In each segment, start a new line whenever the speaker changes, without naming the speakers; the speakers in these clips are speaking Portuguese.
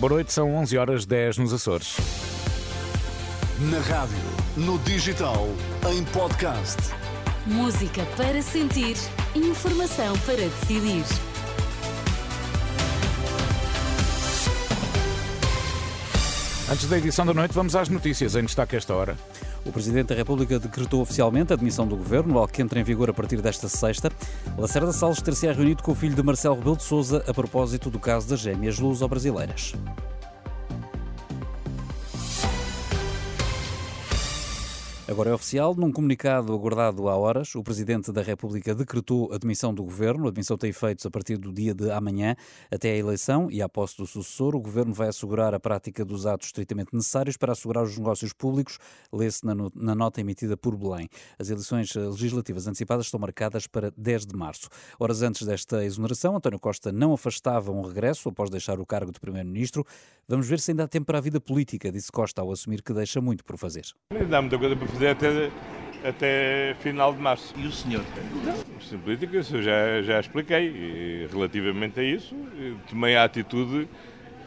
Boa noite, são 11 horas 10 nos Açores.
Na rádio, no digital, em podcast.
Música para sentir, informação para decidir.
Antes da edição da noite, vamos às notícias em destaque esta hora.
O Presidente da República decretou oficialmente a demissão do Governo, algo que entra em vigor a partir desta sexta. Lacerda Salles ter-se reunido com o filho de Marcelo Rebelo de Sousa a propósito do caso das gêmeas luso-brasileiras. Agora é oficial. Num comunicado aguardado há horas, o Presidente da República decretou a demissão do Governo. A admissão tem efeitos a partir do dia de amanhã até a eleição e à posse do sucessor. O Governo vai assegurar a prática dos atos estritamente necessários para assegurar os negócios públicos, lê-se na, nota emitida por Belém. As eleições legislativas antecipadas estão marcadas para 10 de março. Horas antes desta exoneração, António Costa não afastava um regresso após deixar o cargo de Primeiro-Ministro. Vamos ver se ainda há tempo para a vida política, disse Costa ao assumir que deixa muito por fazer.
Ainda há muita coisa para fazer até, até final de março.
E o senhor?
Sem política, eu já, já expliquei. E, relativamente a isso, tomei a atitude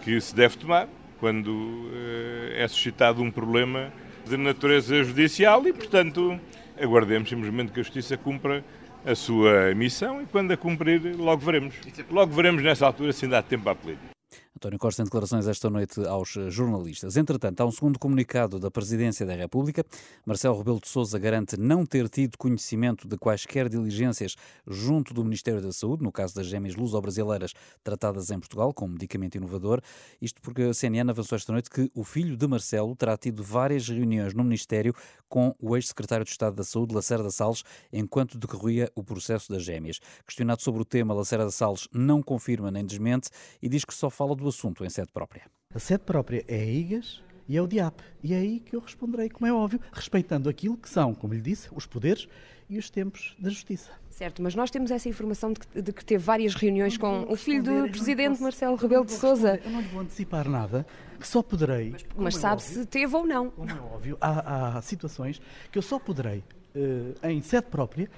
que se deve tomar quando uh, é suscitado um problema de natureza judicial e, portanto, aguardemos simplesmente que a Justiça cumpra a sua missão e quando a cumprir, logo veremos. Logo veremos nessa altura se ainda há tempo à política.
António Costa em declarações esta noite aos jornalistas. Entretanto, há um segundo comunicado da Presidência da República. Marcelo Rebelo de Sousa garante não ter tido conhecimento de quaisquer diligências junto do Ministério da Saúde, no caso das gêmeas luso-brasileiras tratadas em Portugal com um medicamento inovador. Isto porque a CNN avançou esta noite que o filho de Marcelo terá tido várias reuniões no Ministério com o ex-secretário de Estado da Saúde, Lacerda Salles, enquanto decorria o processo das gêmeas. Questionado sobre o tema, Lacerda Salles não confirma nem desmente e diz que só fala do assunto em sede própria.
A sede própria é a IGAS e é o DIAP. E é aí que eu responderei, como é óbvio, respeitando aquilo que são, como lhe disse, os poderes e os tempos da justiça.
Certo, mas nós temos essa informação de que, de que teve várias reuniões com o filho do presidente posso, Marcelo Rebelo de Sousa.
Eu não lhe vou antecipar nada, que só poderei.
Mas, mas é sabe óbvio, se teve ou não.
Como é óbvio, há, há situações que eu só poderei, uh, em sede própria,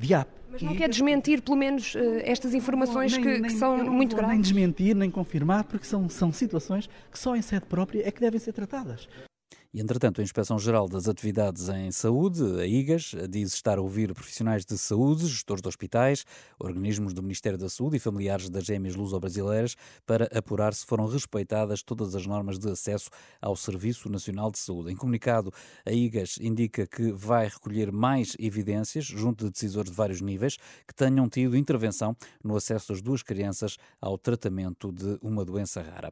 DIAP.
Mas não quer desmentir, pelo menos, uh, estas informações
nem,
que,
nem,
que, são muito graves?
Nem desmentir, nem confirmar, porque são, são situações que só em sede própria é que devem ser tratadas.
E, entretanto, a Inspeção-Geral das Atividades em Saúde, a IGAS, diz estar a ouvir profissionais de saúde, gestores de hospitais, organismos do Ministério da Saúde e familiares das gêmeas luso-brasileiras para apurar se foram respeitadas todas as normas de acesso ao Serviço Nacional de Saúde. Em comunicado, a IGAS indica que vai recolher mais evidências junto de decisores de vários níveis que tenham tido intervenção no acesso das duas crianças ao tratamento de uma doença rara.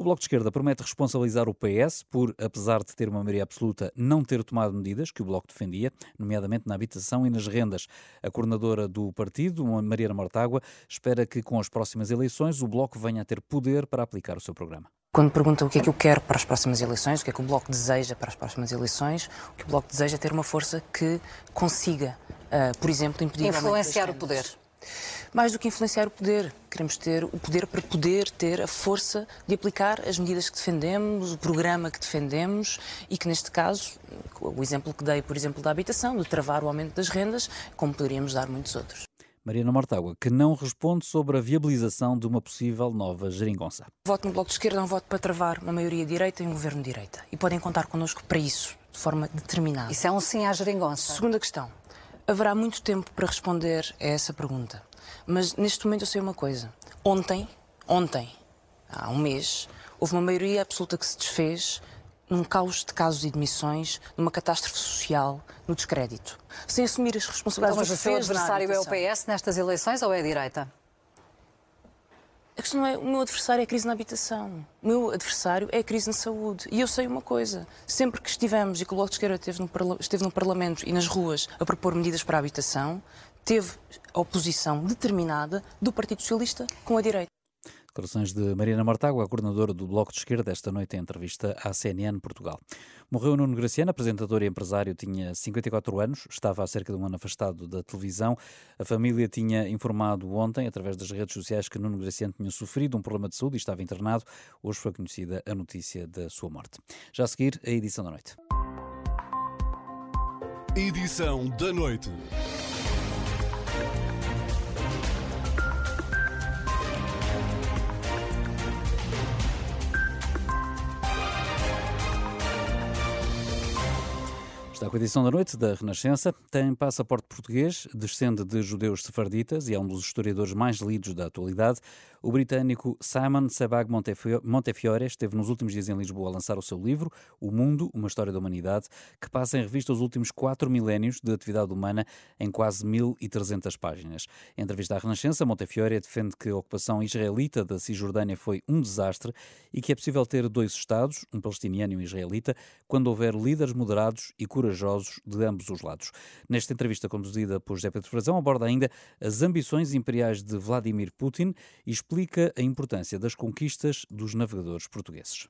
O Bloco de Esquerda promete responsabilizar o PS por, apesar de ter uma maioria absoluta, não ter tomado medidas que o Bloco defendia, nomeadamente na habitação e nas rendas. A coordenadora do partido, Mariana Mortágua, espera que com as próximas eleições o Bloco venha a ter poder para aplicar o seu programa.
Quando perguntam o que é que eu quero para as próximas eleições, o que é que o Bloco deseja para as próximas eleições, o que o Bloco deseja é ter uma força que consiga, uh, por exemplo, impedir...
Influenciar o poder.
Mais do que influenciar o poder, queremos ter o poder para poder ter a força de aplicar as medidas que defendemos, o programa que defendemos e que, neste caso, o exemplo que dei, por exemplo, da habitação, de travar o aumento das rendas, como poderíamos dar muitos outros.
Mariana Mortágua, que não responde sobre a viabilização de uma possível nova geringonça.
Voto no Bloco de Esquerda é um voto para travar uma maioria direita e um governo de direita. E podem contar connosco para isso, de forma determinada.
Isso é um sim à geringonça.
Segunda questão. Haverá muito tempo para responder a essa pergunta. Mas neste momento eu sei uma coisa. Ontem, ontem, há um mês, houve uma maioria absoluta que se desfez num caos de casos e demissões, numa catástrofe social, no descrédito. Sem assumir as responsabilidades
então, mas o seu adversário é o PS nestas eleições ou é a direita?
A questão é o meu adversário é a crise na habitação. O meu adversário é a crise na saúde. E eu sei uma coisa: sempre que estivemos e que o Bloco de Esquerda esteve no, esteve no Parlamento e nas ruas a propor medidas para a habitação, teve a oposição determinada do Partido Socialista com a direita.
Declarações de Mariana Mortágua, coordenadora do Bloco de Esquerda, esta noite em entrevista à CNN Portugal. Morreu Nuno Graciano, apresentador e empresário, tinha 54 anos, estava há cerca de um ano afastado da televisão. A família tinha informado ontem, através das redes sociais, que Nuno Graciano tinha sofrido um problema de saúde e estava internado. Hoje foi conhecida a notícia da sua morte. Já a seguir, a edição da noite.
Edição da noite.
Está com a edição da noite da Renascença. Tem passaporte português, descende de judeus sefarditas e é um dos historiadores mais lidos da atualidade. O britânico Simon Sebag Montefiore esteve nos últimos dias em Lisboa a lançar o seu livro, O Mundo, uma história da humanidade, que passa em revista os últimos quatro milénios de atividade humana em quase 1.300 páginas. Em entrevista à Renascença, Montefiore defende que a ocupação israelita da Cisjordânia foi um desastre e que é possível ter dois Estados, um palestiniano e um israelita, quando houver líderes moderados e corajosos de ambos os lados. Nesta entrevista conduzida por José Pedro Frazão, aborda ainda as ambições imperiais de Vladimir Putin e explica a importância das conquistas dos navegadores portugueses.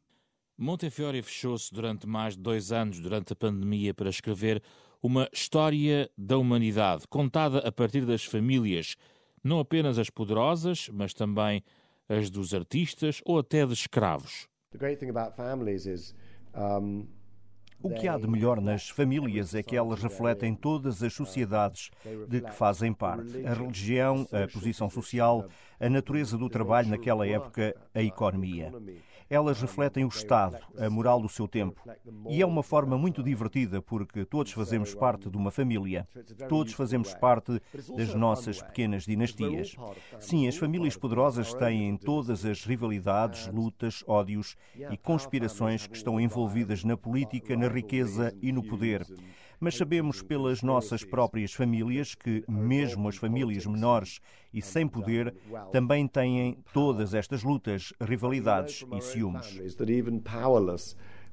Montefiore fechou-se durante mais de dois anos, durante a pandemia, para escrever uma história da humanidade, contada a partir das famílias, não apenas as poderosas, mas também as dos artistas ou até de escravos. The great thing about families is
um... O que há de melhor nas famílias é que elas refletem todas as sociedades de que fazem parte: a religião, a posição social, a natureza do trabalho naquela época, a economia. Elas refletem o Estado, a moral do seu tempo. E é uma forma muito divertida porque todos fazemos parte de uma família. Todos fazemos parte das nossas pequenas dinastias. Sim, as famílias poderosas têm todas as rivalidades, lutas, ódios e conspirações que estão envolvidas na política, na riqueza e no poder mas sabemos pelas nossas próprias famílias que, mesmo as famílias menores e sem poder, também têm todas estas lutas, rivalidades e ciúmes.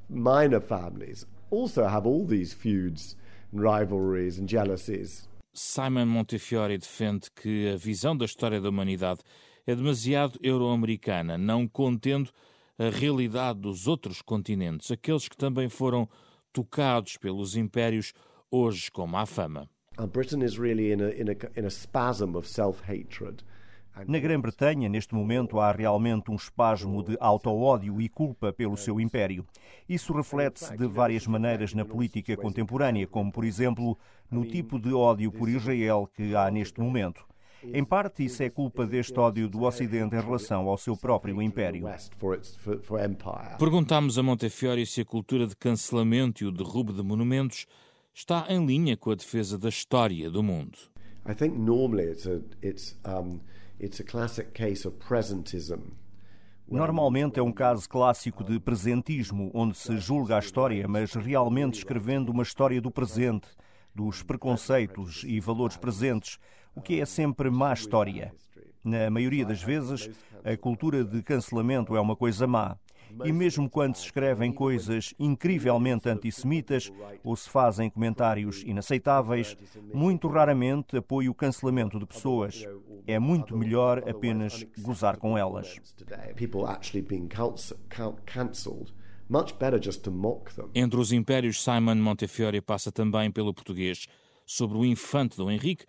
Minor families also have all these feuds,
rivalries and jealousies. Simon Montefiore defende que a visão da história da humanidade é demasiado euro-americana, não contendo a realidade dos outros continentes, aqueles que também foram tocados pelos impérios, hoje como a fama.
Na Grã-Bretanha, neste momento, há realmente um espasmo de auto-ódio e culpa pelo seu império. Isso reflete-se de várias maneiras na política contemporânea, como, por exemplo, no tipo de ódio por Israel que há neste momento. Em parte, isso é culpa deste ódio do Ocidente em relação ao seu próprio império.
Perguntámos a Montefiore se a cultura de cancelamento e o derrubo de monumentos está em linha com a defesa da história do mundo. I think normally it's a it's um
it's a classic case of presentism. Normalmente é um caso clássico de presentismo, onde se julga a história, mas realmente escrevendo uma história do presente, dos preconceitos e valores presentes, o que é sempre má história. Na maioria das vezes, a cultura de cancelamento é uma coisa má. E mesmo quando se escrevem coisas incrivelmente antissemitas ou se fazem comentários inaceitáveis, muito raramente apoio o cancelamento de pessoas. É muito melhor apenas gozar com elas.
Entre os impérios, Simon Montefiore passa também pelo português. Sobre o infante Dom Henrique,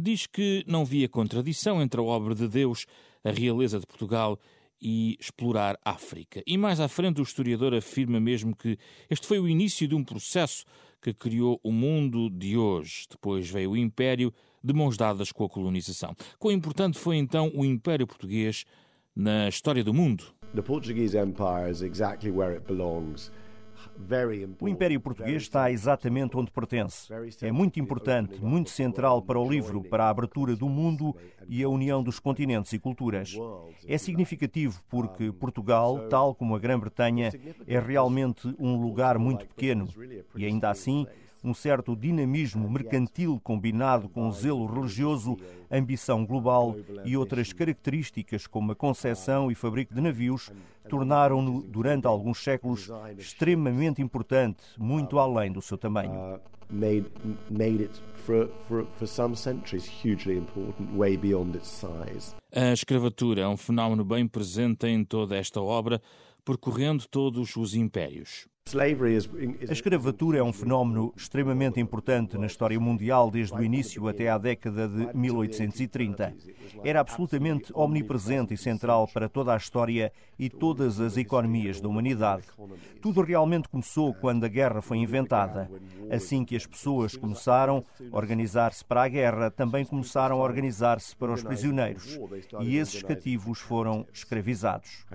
diz que não via contradição entre a obra de Deus, a realeza de Portugal e explorar África. E mais à frente, o historiador afirma mesmo que este foi o início de um processo que criou o mundo de hoje. Depois veio o Império, de mãos dadas com a colonização. Quão importante foi então o Império Português na história do mundo? The Portuguese Empire is exactly
where it belongs. O Império Português está exatamente onde pertence. É muito importante, muito central para o livro, para a abertura do mundo e a união dos continentes e culturas. É significativo porque Portugal, tal como a Grã-Bretanha, é realmente um lugar muito pequeno e ainda assim um certo dinamismo mercantil combinado com zelo religioso, ambição global e outras características como a concepção e fabrico de navios tornaram-no, durante alguns séculos, extremamente importante, muito além do seu tamanho. Uh, made, made it for, for, for some centuries hugely important, way beyond its size.
A escravatura é um fenómeno bem presente em toda esta obra, percorrendo todos os impérios.
A escravatura é um fenómeno extremamente importante na história mundial desde o início até à década de 1830. Era absolutamente omnipresente e central para toda a história e todas as economias da humanidade. Tudo realmente começou quando a guerra foi inventada. Assim que as pessoas começaram a organizar-se para a guerra, também começaram a organizar-se para os prisioneiros. E esses cativos foram escravizados.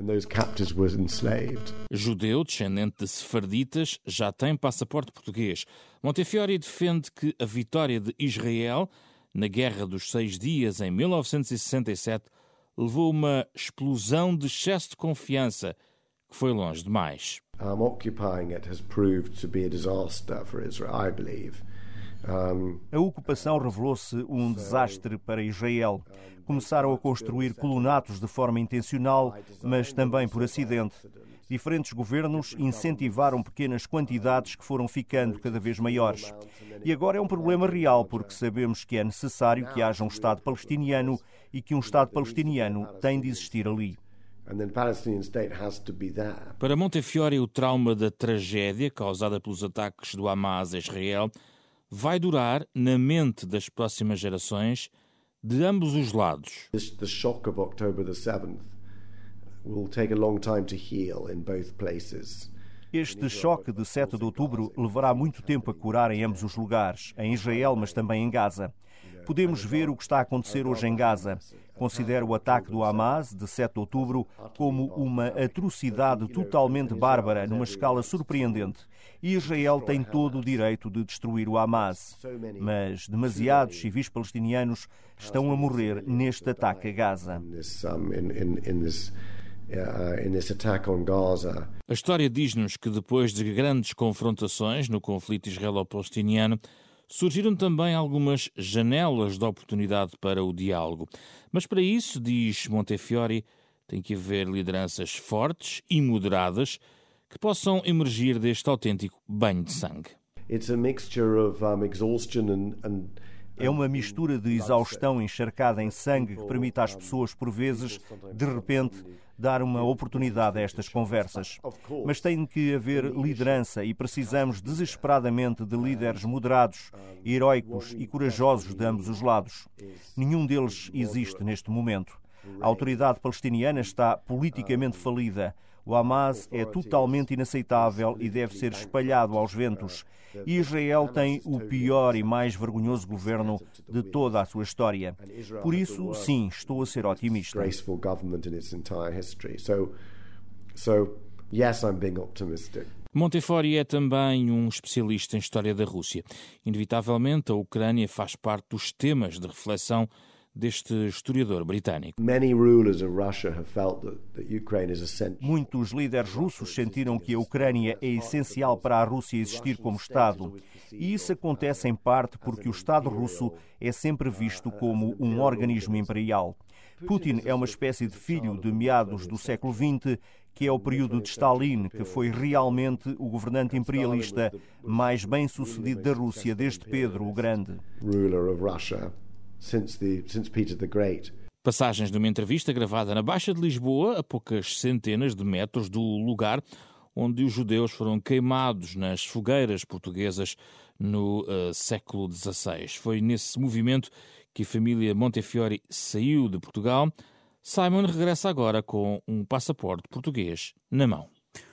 Judeu, descendente de sefarditas já têm passaporte português. Montefiore defende que a vitória de Israel na Guerra dos Seis Dias, em 1967, levou uma explosão de excesso de confiança que foi longe demais.
Um, occupying it has proved to be a disaster for Israel, I believe.
A ocupação revelou-se um desastre para Israel. Começaram a construir colonatos de forma intencional, mas também por acidente. Diferentes governos incentivaram pequenas quantidades que foram ficando cada vez maiores. E agora é um problema real, porque sabemos que é necessário que haja um Estado palestiniano e que um Estado palestiniano tem de existir ali.
Para Montefiore, o trauma da tragédia causada pelos ataques do Hamas a Israel vai durar na mente das próximas gerações de ambos os lados.
Choque de
este choque de 7 de outubro levará muito tempo a curar em ambos os lugares, em Israel, mas também em Gaza. Podemos ver o que está a acontecer hoje em Gaza. Considero o ataque do Hamas, de 7 de outubro, como uma atrocidade totalmente bárbara, numa escala surpreendente. E Israel tem todo o direito de destruir o Hamas. Mas demasiados civis palestinianos estão a morrer neste ataque a Gaza.
A história diz-nos que depois de grandes confrontações no conflito israelo-palestiniano, surgiram também algumas janelas de oportunidade para o diálogo. Mas para isso, diz Montefiore, tem que haver lideranças fortes e moderadas que possam emergir deste autêntico banho de sangue.
It's a mixture of um, exhaustion and, and
é uma mistura de exaustão encharcada em sangue que permite às pessoas, por vezes, de repente, dar uma oportunidade a estas conversas. Mas tem que haver liderança e precisamos desesperadamente de líderes moderados, heróicos e corajosos de ambos os lados. Nenhum deles existe neste momento. A autoridade palestiniana está politicamente falida. O Hamas é totalmente inaceitável e deve ser espalhado aos ventos. E Israel tem o pior e mais vergonhoso governo de toda a sua história. Por isso, sim, estou a ser otimista.
Montefiore é também um especialista em história da Rússia. Inevitavelmente, a Ucrânia faz parte dos temas de reflexão deste historiador britânico.
Muitos líderes russos sentiram que a Ucrânia é essencial para a Rússia existir como Estado. E isso acontece em parte porque o Estado russo é sempre visto como um organismo imperial. Putin é uma espécie de filho de meados do século XX, que é o período de Stalin, que foi realmente o governante imperialista mais bem sucedido da Rússia desde Pedro o Grande.
Since the, since Peter the Great.
Passagens de uma entrevista gravada na Baixa de Lisboa, a poucas centenas de metros do lugar onde os judeus foram queimados nas fogueiras portuguesas no uh, século XVI. Foi nesse movimento que a família Montefiore saiu de Portugal. Simon regressa agora com um passaporte português na mão.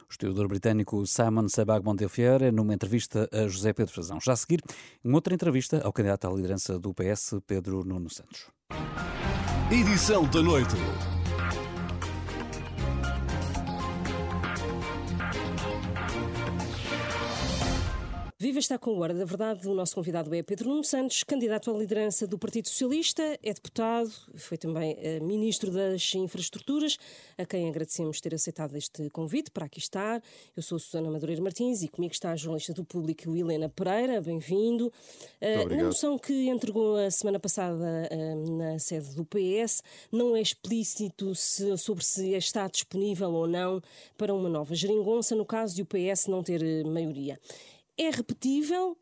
O historiador britânico Simon Sebag Montefiore, numa entrevista a José Pedro Frazão. Já a seguir, uma outra entrevista ao candidato à liderança do PS, Pedro Nuno Santos.
Edição da noite.
Viva está com o Hora da Verdade. O nosso convidado é Pedro Nuno Santos, candidato à liderança do Partido Socialista, é deputado, foi também uh, ministro das Infraestruturas, a quem agradecemos ter aceitado este convite para aqui estar. Eu sou Susana Madureira Martins e comigo está a jornalista do Público Helena Pereira. Bem-vindo. Uh, na moção que entregou a semana passada uh, na sede do PS, não é explícito se, sobre se está disponível ou não para uma nova geringonça, no caso de o PS não ter maioria. É repetível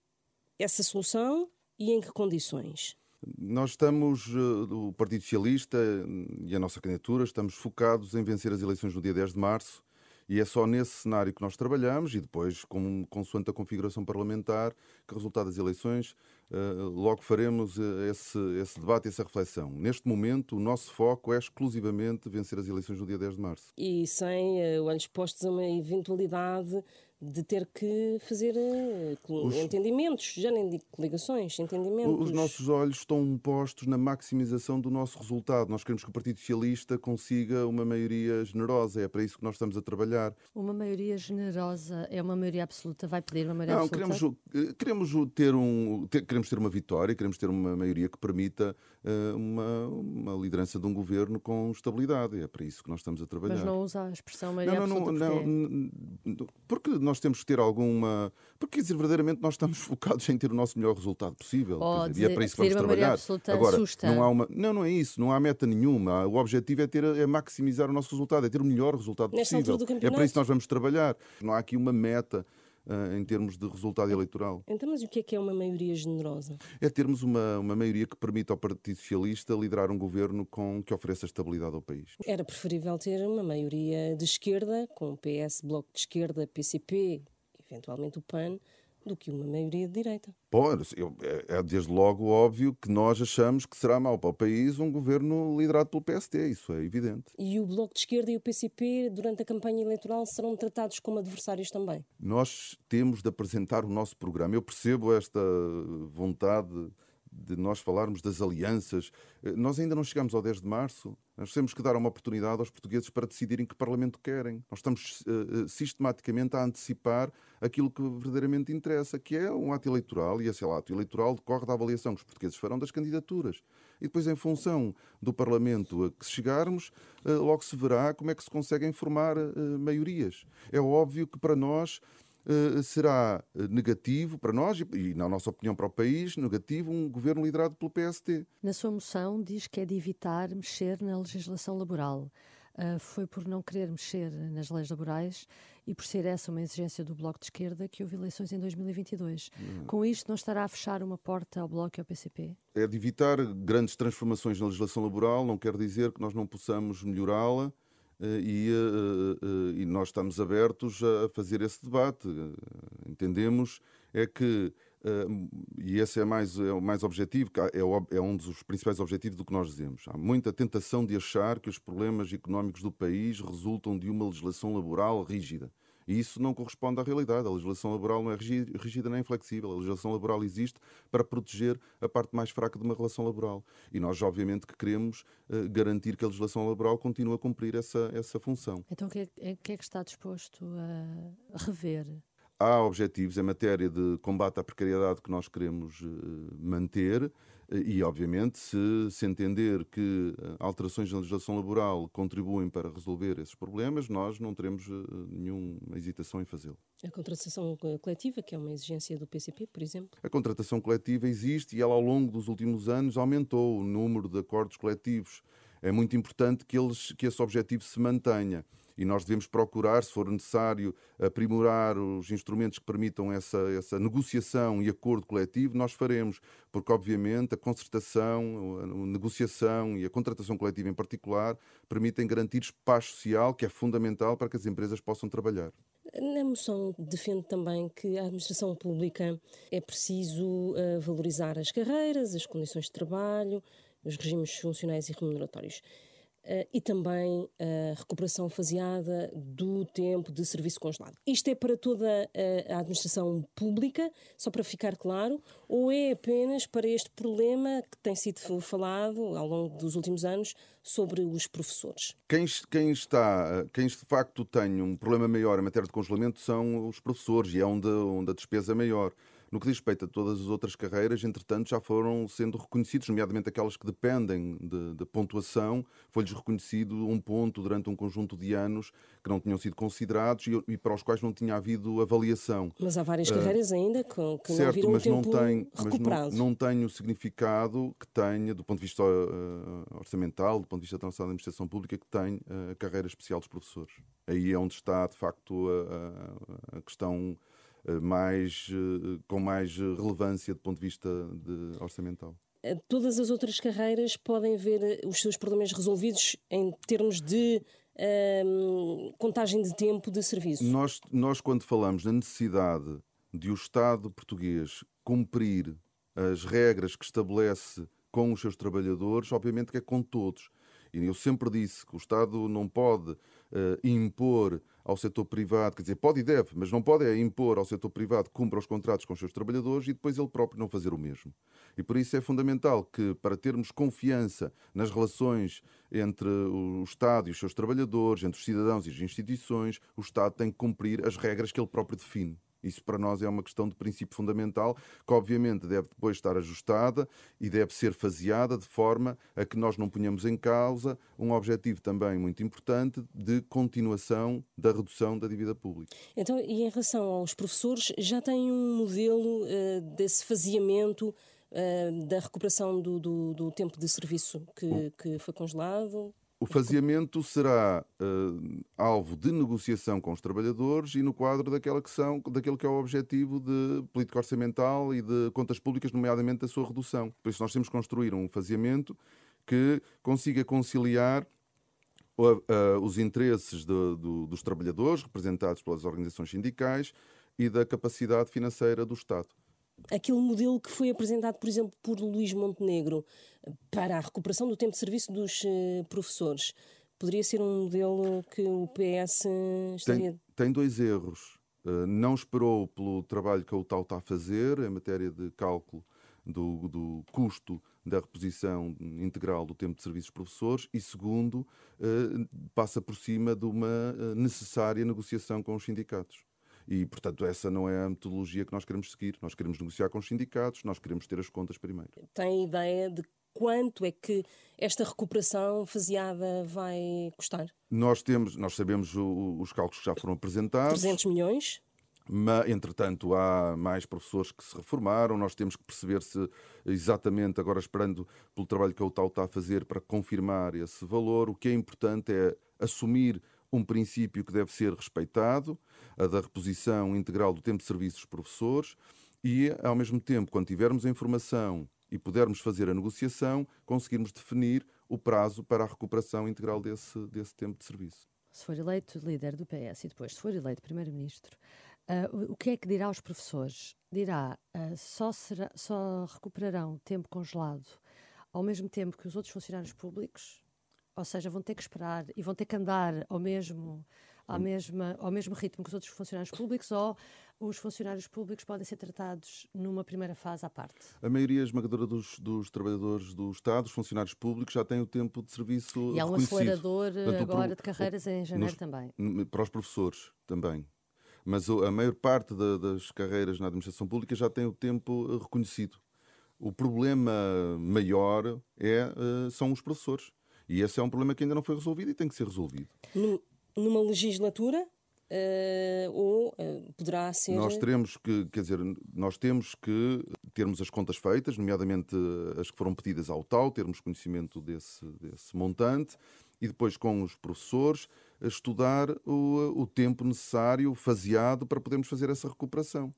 essa solução e em que condições?
Nós estamos, o Partido Socialista e a nossa candidatura, estamos focados em vencer as eleições no dia 10 de março e é só nesse cenário que nós trabalhamos e depois, com, consoante a configuração parlamentar, que o resultado das eleições, logo faremos esse, esse debate e essa reflexão. Neste momento, o nosso foco é exclusivamente vencer as eleições no dia 10 de março.
E sem olhos postos a uma eventualidade de ter que fazer uh, os, entendimentos, já nem digo ligações, entendimentos.
Os nossos olhos estão postos na maximização do nosso resultado. Nós queremos que o Partido Socialista consiga uma maioria generosa. É para isso que nós estamos a trabalhar.
Uma maioria generosa é uma maioria absoluta? Vai pedir uma maioria
Não,
absoluta?
Queremos, eh, queremos, ter um, ter, queremos ter uma vitória, queremos ter uma maioria que permita uh, uma, uma liderança de um governo com estabilidade. É para isso que nós estamos a trabalhar.
Mas não usa a expressão maioria
não, não,
absoluta
não, não, não, porque nós temos que ter alguma. Porque, dizer, verdadeiramente nós estamos focados em ter o nosso melhor resultado possível.
Oh,
dizer, e é para isso que vamos trabalhar. Agora,
assusta.
não há uma. Não, não é isso, não há meta nenhuma. O objetivo é, ter, é maximizar o nosso resultado, é ter o melhor resultado
Nesta
possível.
É
para isso que nós vamos trabalhar. Não há aqui uma meta. Uh, em termos de resultado eleitoral.
Então, mas o que é que é uma maioria generosa?
É termos uma, uma maioria que permita ao Partido Socialista liderar um governo com, que ofereça estabilidade ao país.
Era preferível ter uma maioria de esquerda, com o PS, Bloco de Esquerda, PCP, eventualmente o PAN, do que uma maioria de direita.
Bom, é, é desde logo óbvio que nós achamos que será mau para o país um governo liderado pelo PSD, isso é evidente.
E o Bloco de Esquerda e o PCP, durante a campanha eleitoral, serão tratados como adversários também?
Nós temos de apresentar o nosso programa. Eu percebo esta vontade de nós falarmos das alianças. Nós ainda não chegamos ao 10 de março. Nós temos que dar uma oportunidade aos portugueses para decidirem que Parlamento querem. Nós estamos uh, sistematicamente a antecipar aquilo que verdadeiramente interessa, que é um ato eleitoral, e esse ato eleitoral decorre da avaliação que os portugueses farão das candidaturas. E depois, em função do Parlamento a que chegarmos, uh, logo se verá como é que se conseguem formar uh, maiorias. É óbvio que para nós será negativo para nós e, na nossa opinião, para o país, negativo um governo liderado pelo PST.
Na sua moção diz que é de evitar mexer na legislação laboral. Uh, foi por não querer mexer nas leis laborais e por ser essa uma exigência do Bloco de Esquerda que houve eleições em 2022. Hum. Com isto, não estará a fechar uma porta ao Bloco e ao PCP?
É de evitar grandes transformações na legislação laboral, não quer dizer que nós não possamos melhorá-la. Eh, e, eh, eh, e, nós estamos abertos a fazer esse debate. Entendemos é que, e esse é mais, é o mais objetivo, é, é um dos principais objetivos do que nós dizemos. Há muita tentação de achar que os problemas económicos do país resultam de uma legislação laboral rígida. E isso não corresponde à realidade. A legislação laboral não é rígida nem flexível. A legislação laboral existe para proteger a parte mais fraca de uma relação laboral. E nós, obviamente, que queremos uh, garantir que a legislação laboral continue a cumprir essa, essa função.
Então, o que, é, que é que está disposto a rever?
Há objetivos em matéria de combate à precariedade que nós queremos uh, manter e, obviamente, se, se entender que eh, alterações na legislação laboral contribuem para resolver esses problemas, nós não teremos eh, nenhuma hesitação em fazê-lo.
A contratação coletiva, que é uma exigência do PCP, por exemplo?
A contratação coletiva existe e ela, ao longo dos últimos anos, aumentou o número de acordos coletivos. É muito importante que, eles, que esse objetivo se mantenha e nós devemos procurar, se for necessário, aprimorar os instrumentos que permitam essa, essa negociação e acordo coletivo, nós faremos, porque obviamente a concertação, a negociação e a contratação coletiva em particular permitem garantir espaço social que é fundamental para que as empresas possam trabalhar.
Na moção defende também que a administração pública é preciso uh, valorizar as carreiras, as condições de trabalho, os regimes funcionais e remuneratórios. Uh, e também a recuperação faseada do tempo de serviço congelado. Isto é para toda a, a, administração pública, só para ficar claro, ou é apenas para este problema que tem sido falado ao longo dos últimos anos sobre os professores?
Quem, quem está, quem de facto tem um problema maior em matéria de congelamento são os professores e é onde, onde a despesa é maior. No que diz respeito a todas as outras carreiras, entretanto, já foram sendo reconhecidos, nomeadamente aquelas que dependem de, de pontuação, foi-lhes reconhecido um ponto durante um conjunto de anos que não tinham sido considerados e, e para os quais não tinha havido avaliação.
Mas há várias uh, carreiras ainda que, que
certo,
não viram
mas
um tempo
não tem,
recuperado.
Mas não, não tem o significado que tenha, do ponto de vista uh, orçamental, do ponto de vista da administração pública, que tem uh, a carreira especial dos professores. Aí é onde está, de facto, a, a questão eh, mais, eh, com mais relevância do ponto de vista de orçamental.
Eh, todas as outras carreiras podem ver os seus problemas resolvidos em termos de ehm, contagem de tempo de serviço?
Nós, nós, quando falamos da necessidade de o Estado português cumprir as regras que estabelece com os seus trabalhadores, obviamente que é com todos. E eu sempre disse que o Estado não pode uh, impor ao setor privado, quer dizer, pode e deve, mas não pode é impor ao setor privado que cumpra os contratos com os seus trabalhadores e depois ele próprio não fazer o mesmo. E por isso é fundamental que, para termos confiança nas relações entre o Estado e os seus trabalhadores, entre os cidadãos e as instituições, o Estado tem que cumprir as regras que ele próprio define. Isso para nós é uma questão de princípio fundamental, que obviamente deve depois estar ajustada e deve ser faseada de forma a que nós não ponhamos em causa um objetivo também muito importante de continuação da redução da dívida pública.
Então, e em relação aos professores, já tem um modelo uh, desse faseamento uh, da recuperação do, do, do, tempo de serviço que, que foi congelado?
O faseamento será uh, alvo de negociação com os trabalhadores e no quadro daquela que são, daquele que é o objetivo de política orçamental e de contas públicas, nomeadamente da sua redução. Por isso nós temos que construir um faseamento que consiga conciliar uh, os interesses de, do, dos trabalhadores, representados pelas organizações sindicais, e da capacidade financeira do Estado
aquele modelo que foi apresentado, por exemplo, por Luís Montenegro para a recuperação do tempo de serviço dos uh, professores. Poderia ser um modelo que o PS estaria.
Tem, tem dois erros. Uh, não esperou pelo trabalho que o TAU está a fazer em matéria de cálculo do, do, custo da reposição integral do tempo de serviço dos professores e, segundo, uh, passa por cima de uma necessária negociação com os sindicatos. E, portanto, essa não é a metodologia que nós queremos seguir. Nós queremos negociar com os sindicatos, nós queremos ter as contas primeiro.
Tem ideia de quanto é que esta recuperação faseada vai custar?
Nós temos, nós sabemos o, os cálculos que já foram apresentados.
300 milhões?
Mas, entretanto, há mais professores que se reformaram. Nós temos que perceber se exatamente, agora esperando pelo trabalho que a UTAU está a fazer para confirmar esse valor, o que é importante é assumir um princípio que deve ser respeitado, a da reposição integral do tempo de serviço dos professores, e, ao mesmo tempo, quando tivermos a informação e pudermos fazer a negociação, conseguirmos definir o prazo para a recuperação integral desse, desse tempo de serviço.
Se for eleito líder do PS e depois se for eleito primeiro-ministro, uh, o que é que dirá aos professores? Dirá uh, só, será, só recuperarão tempo congelado ao mesmo tempo que os outros funcionários públicos? Ou seja, vão ter que esperar e vão ter que andar ao mesmo, ao, mesma, ao mesmo ritmo que os outros funcionários públicos ou os funcionários públicos podem ser tratados numa primeira fase à parte?
A maioria esmagadora dos, dos trabalhadores do Estado, os funcionários públicos, já têm o tempo de serviço
E há um acelerador Portanto, agora de carreiras em janeiro
nos,
também.
Para os professores também. Mas a maior parte da, das carreiras na administração pública já tem o tempo eh, reconhecido. O problema maior é, eh, são os professores e esse é um problema que ainda não foi resolvido e tem que ser resolvido.
Numa legislatura? Uh, ou uh, poderá ser.
Nós teremos que, quer dizer, nós temos que termos as contas feitas, nomeadamente as que foram pedidas ao TAU, termos conhecimento desse, desse montante e depois com os professores estudar o, o tempo necessário, faseado, para podermos fazer essa recuperação.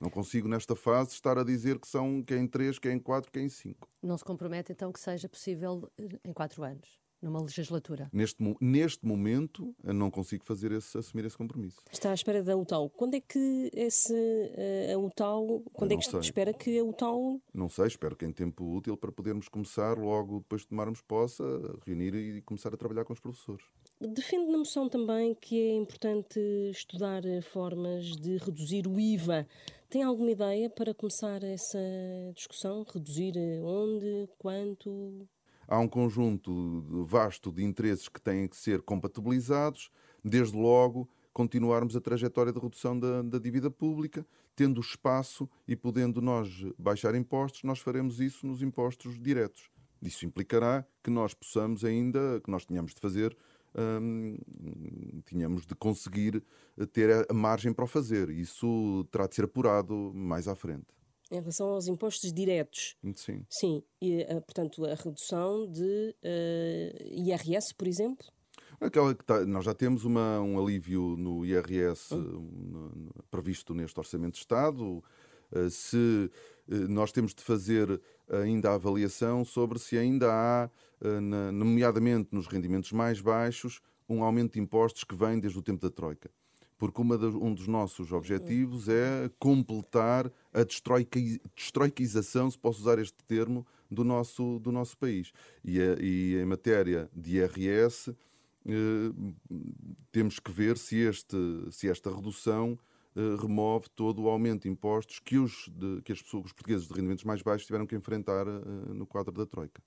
Não consigo, nesta fase, estar a dizer que são que é em três, que é em quatro, que é em cinco.
Não se compromete, então, que seja possível eh, em quatro anos? numa legislatura?
Neste, neste momento, não consigo fazer esse, assumir esse compromisso.
Está à espera da UTAU. Quando é que esse, eh, a UTAU, quando é que sei. espera que a UTAU...
Não sei, espero que em tempo útil para podermos começar, logo depois de tomarmos posse, a reunir e começar a trabalhar com os professores.
Defende na moção também que é importante estudar formas de reduzir o IVA tem alguma ideia para começar essa discussão? Reduzir onde? Quanto?
Há um conjunto vasto de interesses que têm que ser compatibilizados, desde logo continuarmos a trajetória de redução da, da dívida pública, tendo espaço e podendo nós baixar impostos, nós faremos isso nos impostos diretos. Isso implicará que nós possamos ainda, que nós tenhamos de fazer hum, tínhamos de conseguir ter a margem para o fazer. Isso terá de ser apurado mais à frente.
Em relação aos impostos diretos.
Sim.
Sim. E, eh, portanto, a redução de uh, eh, IRS, por exemplo?
Aquela que tá, nós já temos uma, um alívio no IRS hum. previsto neste Orçamento de Estado. Uh, se nós temos de fazer ainda a avaliação sobre se ainda há, nomeadamente nos rendimentos mais baixos, um aumento de impostos que vem desde o tempo da Troika. Porque um dos nossos objetivos é completar a destroiquização, se posso usar este termo, do nosso, do nosso país. E, a, e em matéria de IRS, temos que ver se, este, se esta redução remove todo o aumento de impostos que os, de, que as pessoas, os portugueses de rendimentos mais baixos tiveram que enfrentar no quadro da Troika.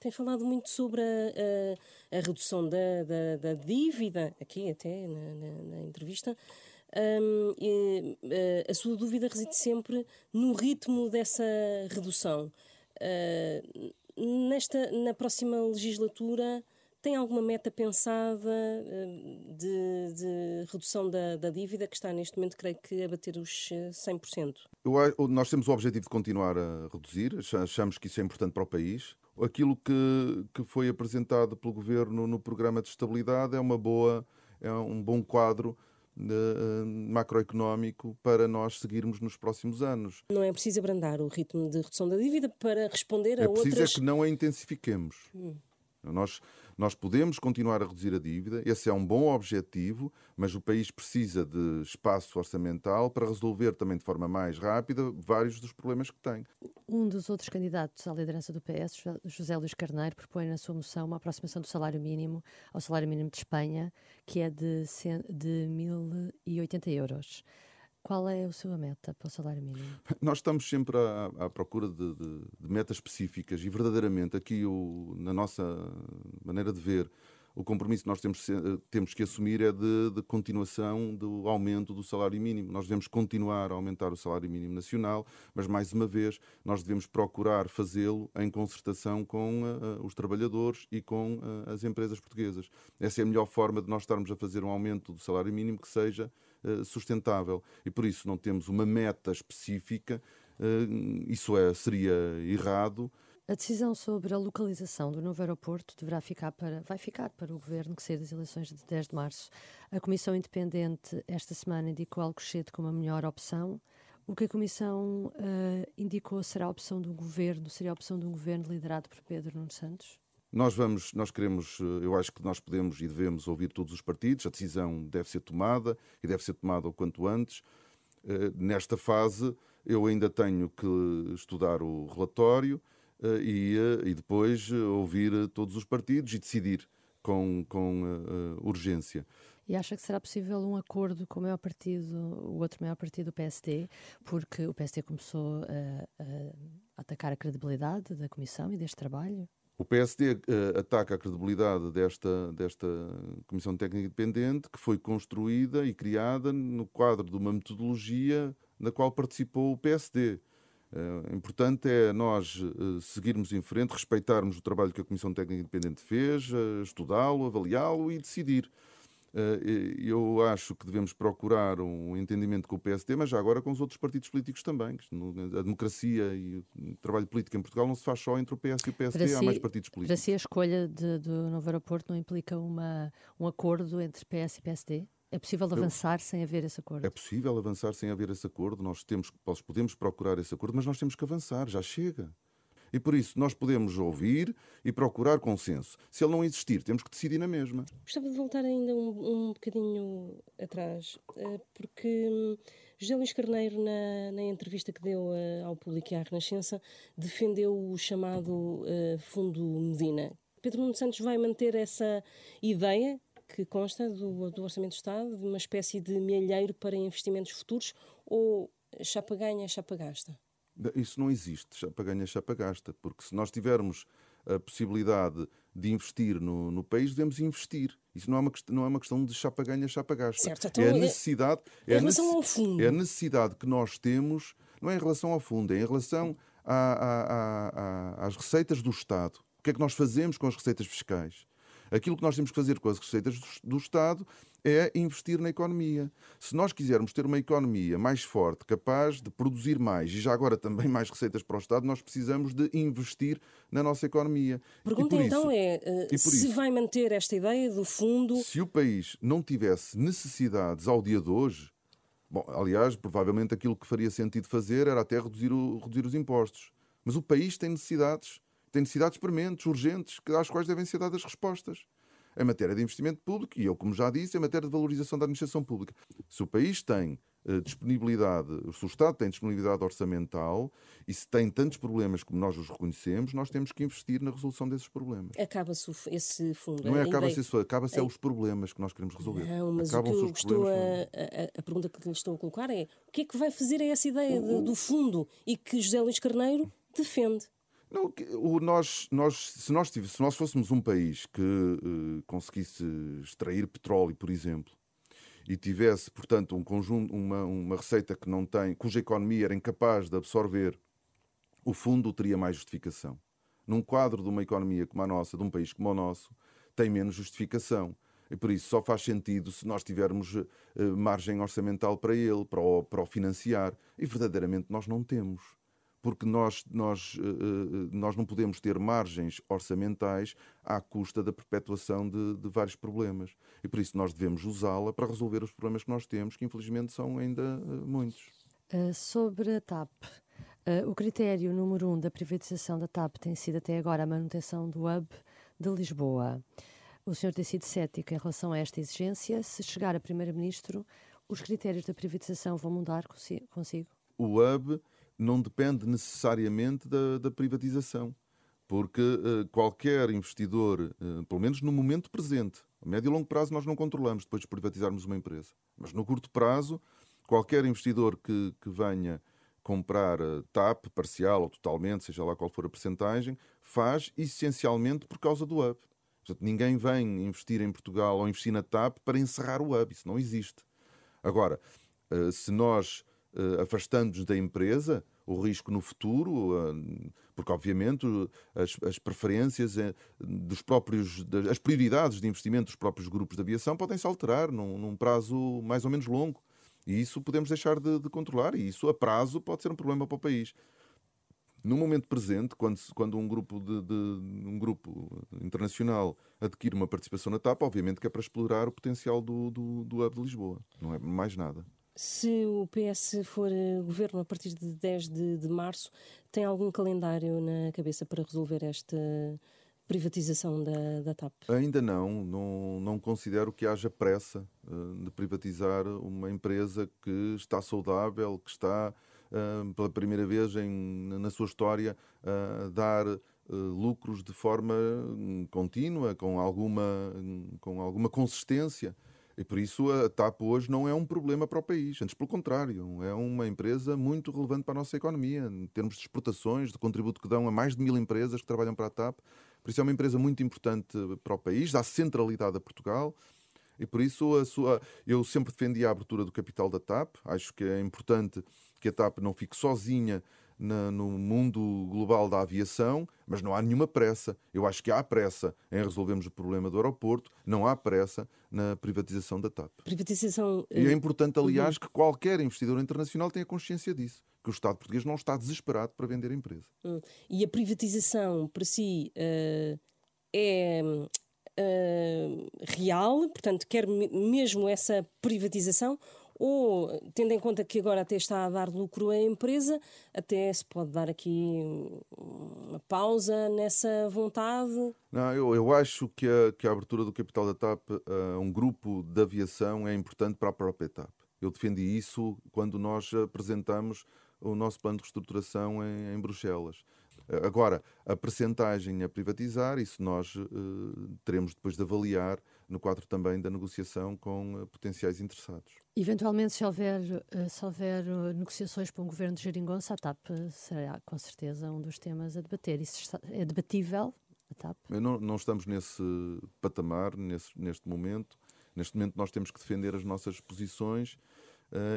Tem falado muito sobre a, a, a redução da, da, da, dívida, aqui até na, na, na entrevista. Um, e, uh, a sua dúvida reside sempre no ritmo dessa redução. Uh, nesta, na próxima legislatura, tem alguma meta pensada uh, de, de, redução da, da, dívida que está neste momento, creio que, a bater os 100%?
Eu, nós temos o objetivo de continuar a reduzir, achamos que isso é importante para o país. Aquilo que, que foi apresentado pelo Governo no Programa de Estabilidade é uma boa, é um bom quadro uh, macroeconómico para nós seguirmos nos próximos anos.
Não é preciso abrandar o ritmo de redução da dívida para responder a
é
outras...
É preciso é que não a intensifiquemos. Hum. Nós, nós podemos continuar a reduzir a dívida, esse é um bom objetivo, mas o país precisa de espaço orçamental para resolver também de forma mais rápida vários dos problemas que tem.
Um dos outros candidatos à liderança do PS, José Luís Carneiro, propõe na sua moção uma aproximação do salário mínimo ao salário mínimo de Espanha, que é de, de 1.080 euros. Qual é a sua meta para o salário mínimo?
Nós estamos sempre à, à procura de, de, de, metas específicas e verdadeiramente aqui o, na nossa maneira de ver o compromisso que nós temos, temos que assumir é de, de, continuação do aumento do salário mínimo. Nós devemos continuar a aumentar o salário mínimo nacional, mas mais uma vez nós devemos procurar fazê-lo em concertação com uh, os trabalhadores e com uh, as empresas portuguesas. Essa é a melhor forma de nós estarmos a fazer um aumento do salário mínimo que seja sustentável. E por isso não temos uma meta específica, isso é, seria errado.
A decisão sobre a localização do novo aeroporto deverá ficar para, vai ficar para o Governo que sair das eleições de 10 de março. A Comissão Independente esta semana indicou Alcochete como a melhor opção. O que a Comissão uh, indicou será a opção do Governo, seria a opção de um Governo liderado por Pedro Nuno Santos?
Nós vamos, nós queremos, eh, eu acho que nós podemos e devemos ouvir todos os partidos, a decisão deve ser tomada e deve ser tomada o quanto antes. Uh, nesta fase, eu ainda tenho que estudar o relatório, eh, e, e depois eh, ouvir eh, todos os partidos e decidir com, com urgência.
E acha que será possível um acordo com o maior partido, o outro maior partido, o PSD, porque o PSD começou a, a atacar a credibilidade da Comissão e deste trabalho?
O PSD uh, ataca a credibilidade desta, desta Comissão Técnica Independente, que foi construída e criada no quadro de uma metodologia na qual participou o PSD. Uh, importante é nós uh, seguirmos em frente, respeitarmos o trabalho que a Comissão Técnica Independente fez, uh, estudá-lo, avaliá-lo e decidir. Eu acho que devemos procurar um entendimento com o PSD, mas já agora com os outros partidos políticos também. A democracia e o trabalho político em Portugal não se faz só entre o PS e o PSD, si, há mais partidos políticos.
Para si, a escolha de, do novo aeroporto não implica uma, um acordo entre PS e PSD? É possível avançar Eu, sem haver esse acordo?
É possível avançar sem haver esse acordo. Nós, temos, nós podemos procurar esse acordo, mas nós temos que avançar, já chega. E por isso nós podemos ouvir e procurar consenso. Se ele não existir, temos que decidir na mesma.
Gostava de voltar ainda um, um bocadinho atrás, eh, porque hum, José Luís Carneiro, na, na entrevista que deu eh, ao público e à Renascença, defendeu o chamado uh, Fundo Medina. Pedro Nuno Santos vai manter essa ideia que consta do, do Orçamento do Estado de uma espécie de milheiro para investimentos futuros ou chapa ganha, chapa gasta?
Isso não existe, chapa ganha, chapa gasta, porque se nós tivermos a possibilidade de investir no, no país, devemos investir. Isso não é uma, não é uma questão de chapa ganha, chapa gasta.
Certo, então,
é a necessidade,
é, ao fundo.
é a necessidade que nós temos, não é em relação ao fundo, é em relação a, a, a, às receitas do Estado. O que é que nós fazemos com as receitas fiscais? Aquilo que nós temos que fazer com as receitas do, Estado é investir na economia. Se nós quisermos ter uma economia mais forte, capaz de produzir mais e já agora também mais receitas para o Estado, nós precisamos de investir na nossa economia.
A pergunta então é uh, se isso, vai manter esta ideia do fundo.
Se o país não tivesse necessidades ao dia de hoje, bom, aliás, provavelmente aquilo que faria sentido fazer era até reduzir, o, reduzir os impostos. Mas o país tem necessidades tem necessidades prementes, urgentes, às quais devem ser dadas respostas. Em matéria de investimento público, e eu, como já disse, em matéria de valorização da administração pública. Se o país tem uh, disponibilidade, se o Estado tem disponibilidade orçamental e se tem tantos problemas como nós os reconhecemos, nós temos que investir na resolução desses problemas.
Acaba-se esse fundo.
Não é acaba-se isso, acaba-se é os problemas que nós queremos resolver.
Não, mas o que eu a, a, a, pergunta que lhe estou a colocar é o que é que vai fazer a essa ideia de, do fundo e que José Luís Carneiro defende?
Não, o, nós, nós, se, nós, se nós fôssemos um país que uh, conseguisse extrair petróleo, por exemplo, e tivesse, portanto, um conjunto, uma, uma receita que não tem, cuja economia era incapaz de absorver, o fundo teria mais justificação. Num quadro de uma economia como a nossa, de um país como o nosso, tem menos justificação. E por isso só faz sentido se nós tivermos uh, margem orçamental para ele, para o, para o financiar. E verdadeiramente nós não temos porque nós, nós, eh, eh, nós não podemos ter margens orçamentais à custa da perpetuação de, de vários problemas. E por isso nós devemos usá-la para resolver os problemas que nós temos, que infelizmente são ainda eh, muitos.
Sobre a TAP, o critério número um da privatização da TAP tem sido até agora a manutenção do hub de Lisboa. O senhor tem sido cético em relação a esta exigência. Se chegar a primeiro-ministro, os critérios da privatização vão mudar consigo?
O hub não depende necessariamente da, da privatização, porque uh, qualquer investidor, uh, pelo menos no momento presente, a médio e longo prazo nós não controlamos depois de privatizarmos uma empresa, mas no curto prazo, qualquer investidor que, que venha comprar uh, TAP, parcial ou totalmente, seja lá qual for a percentagem, faz essencialmente por causa do hub. Portanto, ninguém vem investir em Portugal ou investir na TAP para encerrar o hub, isso não existe. Agora, se nós afastando-nos da empresa, o risco no futuro, uh, porque obviamente as, as preferências uh, dos próprios, das, as prioridades de investimento dos próprios grupos de aviação podem se alterar num, num prazo mais ou menos longo. E isso podemos deixar de, de, controlar, e isso a prazo pode ser um problema para o país. No momento presente, quando, quando um, grupo de, de, um grupo internacional adquire uma participação na TAP, obviamente que é para explorar o potencial do, do, do hub de Lisboa, não é mais nada.
Se o PS for eh, governo a partir de 10 de, de março, tem algum calendário na cabeça para resolver esta privatização da, da TAP?
Ainda não, não, não considero que haja pressa uh, de privatizar uma empresa que está saudável, que está uh, pela primeira vez em, na sua história a uh, dar lucros de forma hum, contínua, com alguma, hum, com alguma consistência. E por isso a TAP hoje não é um problema para o país, antes pelo contrário, é uma empresa muito relevante para a nossa economia, em termos de exportações, de contributo que dão a mais de mil empresas que trabalham para a TAP. Por isso é uma empresa muito importante para o país, dá centralidade a Portugal. E por isso a sua, eu sempre defendi a abertura do capital da TAP. Acho que é importante que a TAP não fique sozinha na, no mundo global da aviação, mas não há nenhuma pressa. Eu acho que há pressa em resolvermos o problema do aeroporto, não há pressa na privatização da TAP.
Privatização.
E é importante, aliás, uhum. que qualquer investidor internacional tenha consciência disso. Que o Estado português não está desesperado para vender a empresa.
Uhum. E a privatização, para si, uh, é uh, real? Portanto, quer mesmo essa privatização? Ou, tendo em conta que agora até está a dar lucro à empresa, até se pode dar aqui uma pausa nessa vontade?
Não, eu, eu acho que a, que a abertura do capital da TAP a um grupo de aviação é importante para a própria TAP. Eu defendi isso quando nós apresentamos o nosso plano de reestruturação em, em Bruxelas. Agora, a percentagem a privatizar, isso nós uh, teremos depois de avaliar no quadro também da negociação com uh, potenciais interessados.
Eventualmente, se houver, uh, se houver negociações para um governo de geringonça, a TAP será com certeza um dos temas a debater. Isso está, é debatível, a TAP?
Não, não, estamos nesse patamar, nesse, neste momento. Neste momento nós temos que defender as nossas posições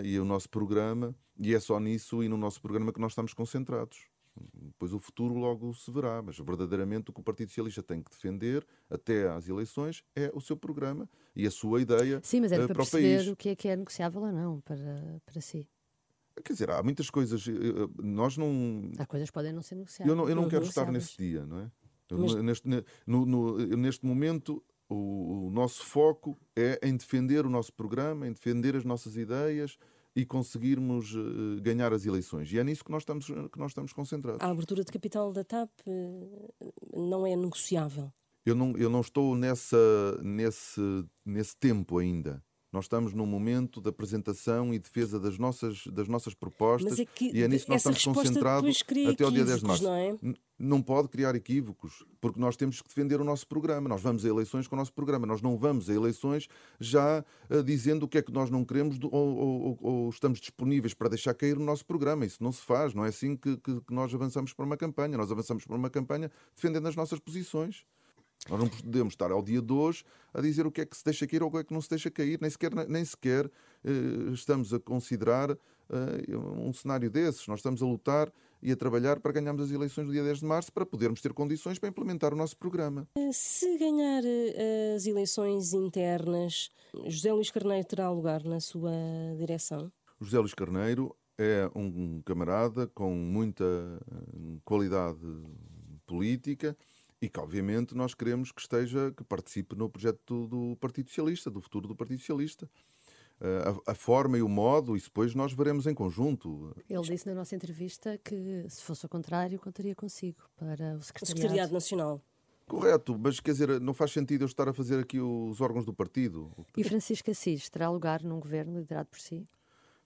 e o nosso programa, e é só nisso e no nosso programa que nós estamos concentrados. Depois o futuro logo se verá, mas verdadeiramente o que o Partido Socialista tem que defender até às eleições é o seu programa e a sua ideia
Sim, mas era
uh,
para,
para
perceber
o país.
o que é que é negociável ou não para, para si.
Quer dizer, há muitas coisas. Eh, eh, nós não.
Há coisas que podem não ser negociáveis.
Eu não, eu não quero estar nesse dia, não é? Mas... Neste, no, no, neste momento, o, o nosso foco é em defender o nosso programa, em defender as nossas ideias e conseguirmos uh, ganhar as eleições. E é nisso que nós estamos, que nós estamos concentrados.
A abertura de capital da TAP uh, não é negociável?
Eu não, eu não estou nessa, nesse, nesse tempo ainda. Nós estamos num momento de apresentação e defesa das nossas, das nossas propostas
é que,
e é nisso que nós estamos concentrados até ao dia 10 de março.
Não, é?
não pode criar equívocos, porque nós temos que defender o nosso programa. Nós vamos a eleições com o nosso programa. Nós não vamos a eleições já uh, dizendo o que é que nós não queremos do, ou, ou, ou, estamos disponíveis para deixar cair o nosso programa. Isso não se faz. Não é assim que, que, que nós avançamos para uma campanha. Nós avançamos para uma campanha defendendo as nossas posições. Nós não podemos estar ao dia de hoje a dizer o que é que se deixa cair ou o que é que não se deixa cair, nem sequer, nem sequer eh, estamos a considerar eh, um cenário desses. Nós estamos a lutar e a trabalhar para ganharmos as eleições do dia 10 de março para podermos ter condições para implementar o nosso programa.
Se ganhar eh, as eleições internas, José Luís Carneiro terá lugar na sua direção?
José Luís Carneiro é um camarada com muita eh, qualidade política e que, obviamente, nós queremos que esteja, que participe no projeto do, Partido Socialista, do futuro do Partido Socialista. Uh, a, a, forma e o modo, isso depois nós veremos em conjunto.
Ele disse na nossa entrevista que, se fosse o contrário, contaria consigo para o Secretariado,
o Secretariado Nacional.
Correto, mas quer dizer, não faz sentido eu estar a fazer aqui os órgãos do partido.
E Francisco Assis terá lugar num governo liderado por si?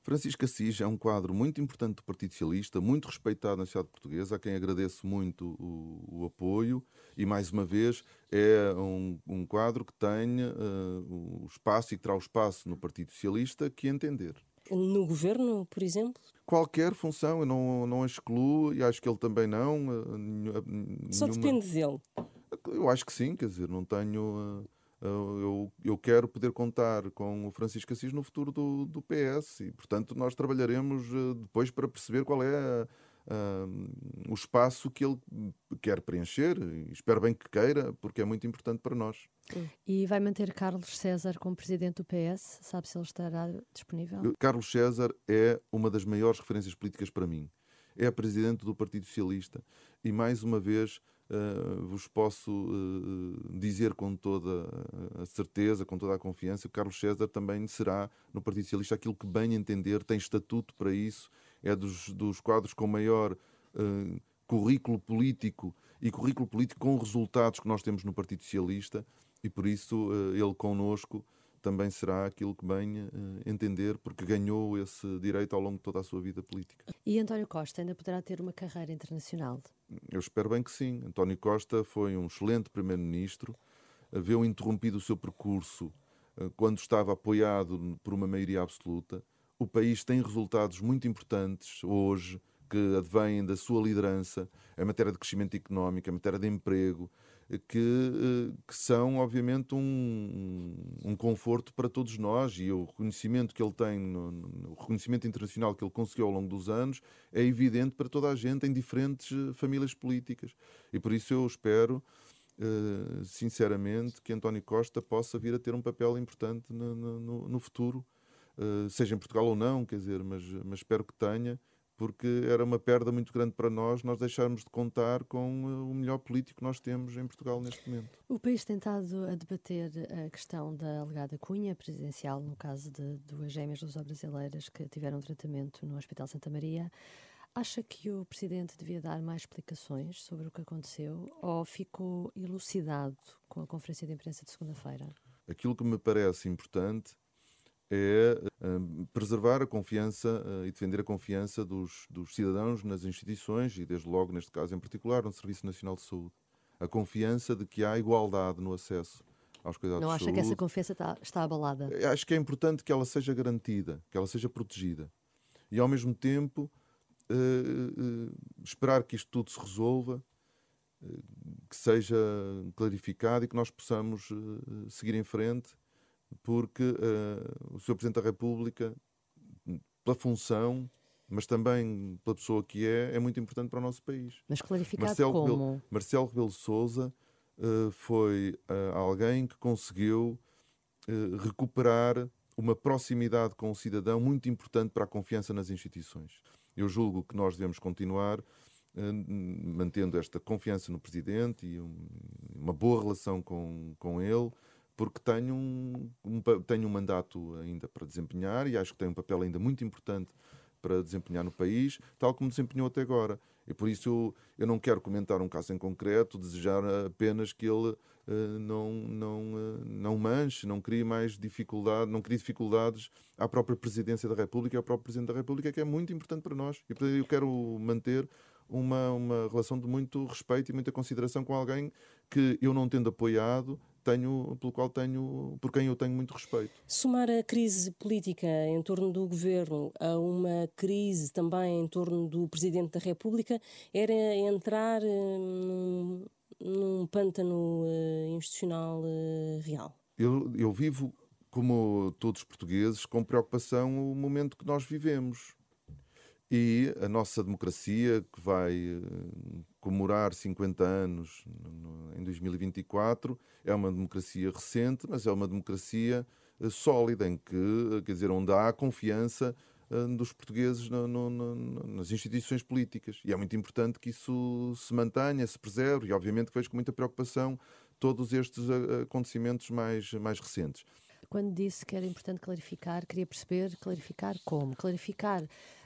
Francisco Assis é um quadro muito importante do Partido Socialista, muito respeitado na sociedade portuguesa, a quem agradeço muito o, o apoio e, mais uma vez, é um, um quadro que tem uh, o espaço e que terá o espaço no Partido Socialista que entender.
No governo, por exemplo?
Qualquer função, eu não, não excluo e acho que ele também não. Uh, nenhuma...
Só depende dele.
Eu acho que sim, quer dizer, não tenho. Uh, eu, eu quero poder contar com o Francisco Assis no futuro do, do PS e, portanto, nós trabalharemos eh, depois para perceber qual é o espaço que ele quer preencher. E espero bem que queira, porque é muito importante para nós.
E vai manter Carlos César como presidente do PS? Sabe se ele estará disponível?
Carlos César é uma das maiores referências políticas para mim. É presidente do Partido Socialista e, mais uma vez, Uh, vos posso uh, dizer com toda a certeza, com toda a confiança, que Carlos César também será no Partido Socialista aquilo que bem entender, tem estatuto para isso, é dos, dos quadros com maior uh, currículo político e currículo político com resultados que nós temos no Partido Socialista e por isso ele connosco também será aquilo que bem uh, entender, porque ganhou esse direito ao longo de toda a sua vida política.
E António Costa ainda poderá ter uma carreira internacional?
Eu espero bem que sim. António Costa foi um excelente primeiro-ministro, havia interrompido o seu percurso uh, quando estava apoiado por uma maioria absoluta. O país tem resultados muito importantes hoje que advêm da sua liderança em matéria de crescimento económico, em matéria de emprego, que, eh, que são, obviamente, um, um, conforto para todos nós e o reconhecimento que ele tem, o reconhecimento internacional que ele conseguiu ao longo dos anos, é evidente para toda a gente em diferentes eh, famílias políticas. E por isso eu espero. Uh, sinceramente, que António Costa possa vir a ter um papel importante no, no, no futuro, seja em Portugal ou não, quer dizer, mas, mas espero que tenha, porque era uma perda muito grande para nós nós deixarmos de contar com eh, o melhor político que nós temos em Portugal neste momento.
O país tem estado a debater a questão da alegada cunha presidencial, no caso de duas gêmeas luso-brasileiras que tiveram tratamento no Hospital Santa Maria. Acha que o Presidente devia dar mais explicações sobre o que aconteceu ou ficou elucidado com a conferência de imprensa de segunda-feira?
Aquilo que me parece importante é uh, preservar a confiança uh, e defender a confiança dos, dos, cidadãos nas instituições e, desde logo, neste caso em particular, no Serviço Nacional de Saúde. A confiança de que há igualdade no acesso aos cuidados
Não
de
acha
saúde.
que essa confiança está, está abalada?
Acho que é importante que ela seja garantida, que ela seja protegida. E, ao mesmo tempo, uh, esperar que isto tudo se resolva, que seja clarificado e que nós possamos seguir em frente porque uh, o Sr. Presidente da República, pela função, mas também pela pessoa que é, é muito importante para o nosso país.
Mas clarificado
Marcelo
como?
Rebelo, Marcelo Rebelo de Sousa uh, foi uh, alguém que conseguiu recuperar uma proximidade com o cidadão muito importante para a confiança nas instituições. Eu julgo que nós devemos continuar mantendo esta confiança no Presidente e um, uma boa relação com, com ele, porque tenho um, um, tenho um mandato ainda para desempenhar e acho que tenho um papel ainda muito importante para desempenhar no país, tal como desempenhou até agora. E por isso eu, eu não quero comentar um caso em concreto, desejar apenas que ele uh, não, não, uh, não manche, não crie mais dificuldade, não crie dificuldades à própria Presidência da República e ao próprio Presidente da República, que é muito importante para nós. E eu quero manter uma, uma relação de muito respeito e muita consideração com alguém que eu não tendo apoiado, tenho, pelo qual tenho, por quem eu tenho muito respeito.
Somar a crise política em torno do governo a uma crise também em torno do Presidente da República era entrar eh, num, num pântano uh, institucional uh, real.
Eu, eu vivo, como todos os portugueses, com preocupação o momento que nós vivemos. E a nossa democracia, que vai comemorar 50 anos em 2024, é uma democracia recente, mas é uma democracia eh, sólida, em que, eh, quer dizer, onde há confiança eh, dos portugueses no, no, no, nas instituições políticas. E é muito importante que isso se mantenha, se preserve, e obviamente que vejo com muita preocupação todos estes acontecimentos mais, mais recentes.
Quando disse que era importante clarificar, queria perceber clarificar como? Clarificar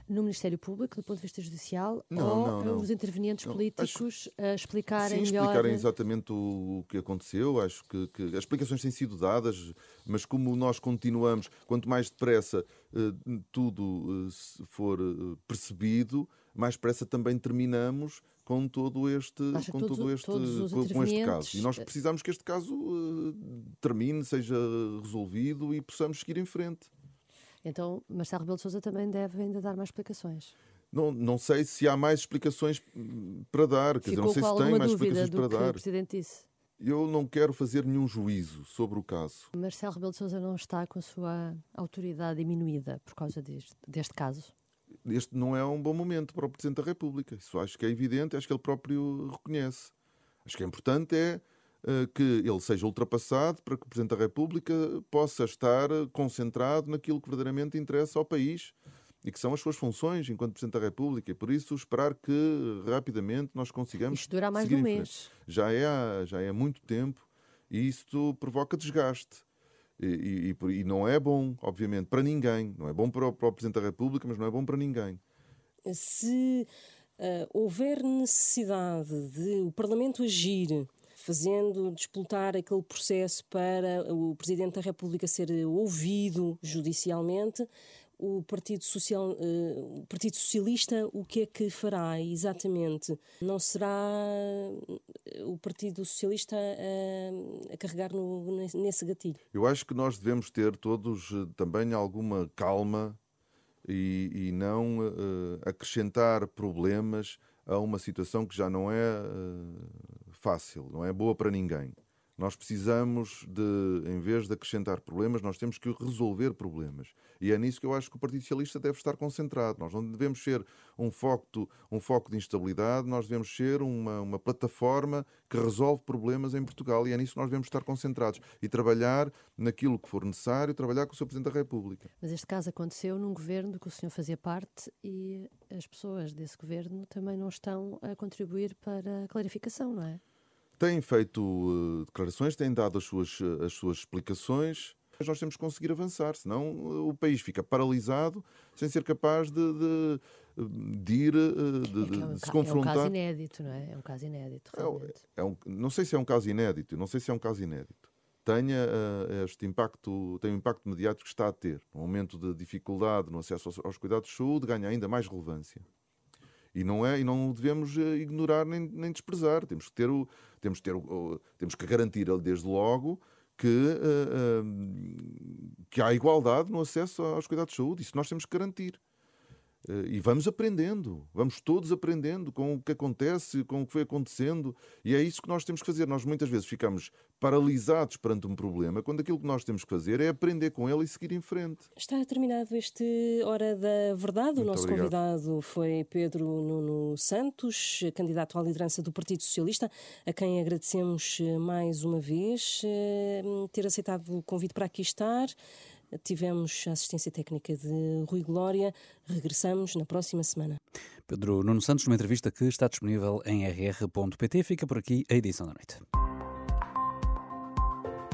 no Ministério Público, do ponto de vista judicial,
não,
ou
não, não.
os intervenientes políticos acho... a explicarem
Sim,
melhor...
explicarem exatamente o, que aconteceu. Acho que, que, as explicações têm sido dadas, mas como nós continuamos, quanto mais depressa uh, tudo uh, for uh, percebido, mais depressa também terminamos com todo este, com
todos,
todo este, com este caso. E nós precisamos que este caso termine, seja resolvido e possamos seguir em frente.
Então, Marcelo Rebelo de Sousa também deve ainda dar mais explicações.
Não, não sei se há mais explicações para dar, quer dizer, não sei se tem mais explicações para dar.
O Presidente disse.
Eu não quero fazer nenhum juízo sobre o caso.
Marcelo Rebelo de Sousa não está com a sua autoridade diminuída por causa deste, deste caso?
Este não é um bom momento para o Presidente da República. Isso acho que é evidente, acho que ele próprio reconhece. Acho que é importante é que ele seja ultrapassado para que o Presidente da República possa estar eh, concentrado naquilo que verdadeiramente interessa ao país e que são as suas funções enquanto Presidente da República. E por isso esperar que rapidamente nós consigamos.
Isto dura mais de um mês.
Já é, já é muito tempo e isto provoca desgaste. E, e, e, não é bom, obviamente, para ninguém. Não é bom para o, para o Presidente da República, mas não é bom para ninguém.
Se uh, houver necessidade de o Parlamento agir fazendo disputar aquele processo para o Presidente da República ser ouvido judicialmente, o Partido, Social, uh, o Partido Socialista o que é que fará exatamente? Não será o Partido Socialista a, a carregar no, nesse gatilho?
Eu acho que nós devemos ter todos eh, também alguma calma e, e não uh, acrescentar problemas a uma situação que já não é uh, fácil, não é boa para ninguém. Nós precisamos de, em vez de acrescentar problemas, nós temos que resolver problemas. E é nisso que eu acho que o Partido Socialista deve estar concentrado. Nós não devemos ser um foco, um foco de instabilidade, nós devemos ser uma, uma plataforma que resolve problemas em Portugal. E é nisso que nós devemos estar concentrados. E trabalhar naquilo que for necessário, trabalhar com o Sr. Presidente da República.
Mas este caso aconteceu num governo que o senhor fazia parte e as pessoas desse governo também não estão a contribuir para a clarificação, não é?
Têm feito uh, declarações, têm dado as suas, eh, as suas explicações. Mas nós temos que conseguir avançar, senão uh, o país fica paralisado sem ser capaz de, de, de ir, de,
é, é
um, se confrontar. É um
caso inédito, não é? É um caso inédito,
é realmente. É, é um, não sei se é um caso inédito, não sei se é um caso inédito. Tenha uh, este impacto, tem o impacto mediático que está a ter. Um momento de dificuldade no acesso aos, aos cuidados de saúde ganha ainda mais relevância. E não é e não devemos eh, ignorar nem, nem desprezar. Temos que ter o temos que ter temos que garantir desde logo que, uh, uh, que há igualdade no acesso aos cuidados de saúde. Isso nós temos que garantir. Uh, e vamos aprendendo, vamos todos aprendendo com o que acontece, com o que foi acontecendo, e é isso que nós temos que fazer. Nós muitas vezes ficamos paralisados perante um problema, quando aquilo que nós temos que fazer é aprender com ele e seguir em frente.
Está terminado este Hora da Verdade. Muito o nosso obrigado. convidado foi Pedro Nuno Santos, candidato à liderança do Partido Socialista, a quem agradecemos eh, mais uma vez eh, ter aceitado o convite para aqui estar. Tivemos a assistência técnica de Rui Glória. Regressamos na próxima semana.
Pedro Nuno Santos, numa entrevista que está disponível em rr.pt. Fica por aqui a edição da noite.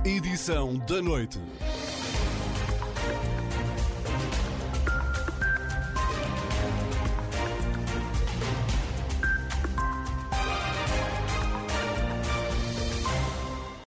Edição da noite.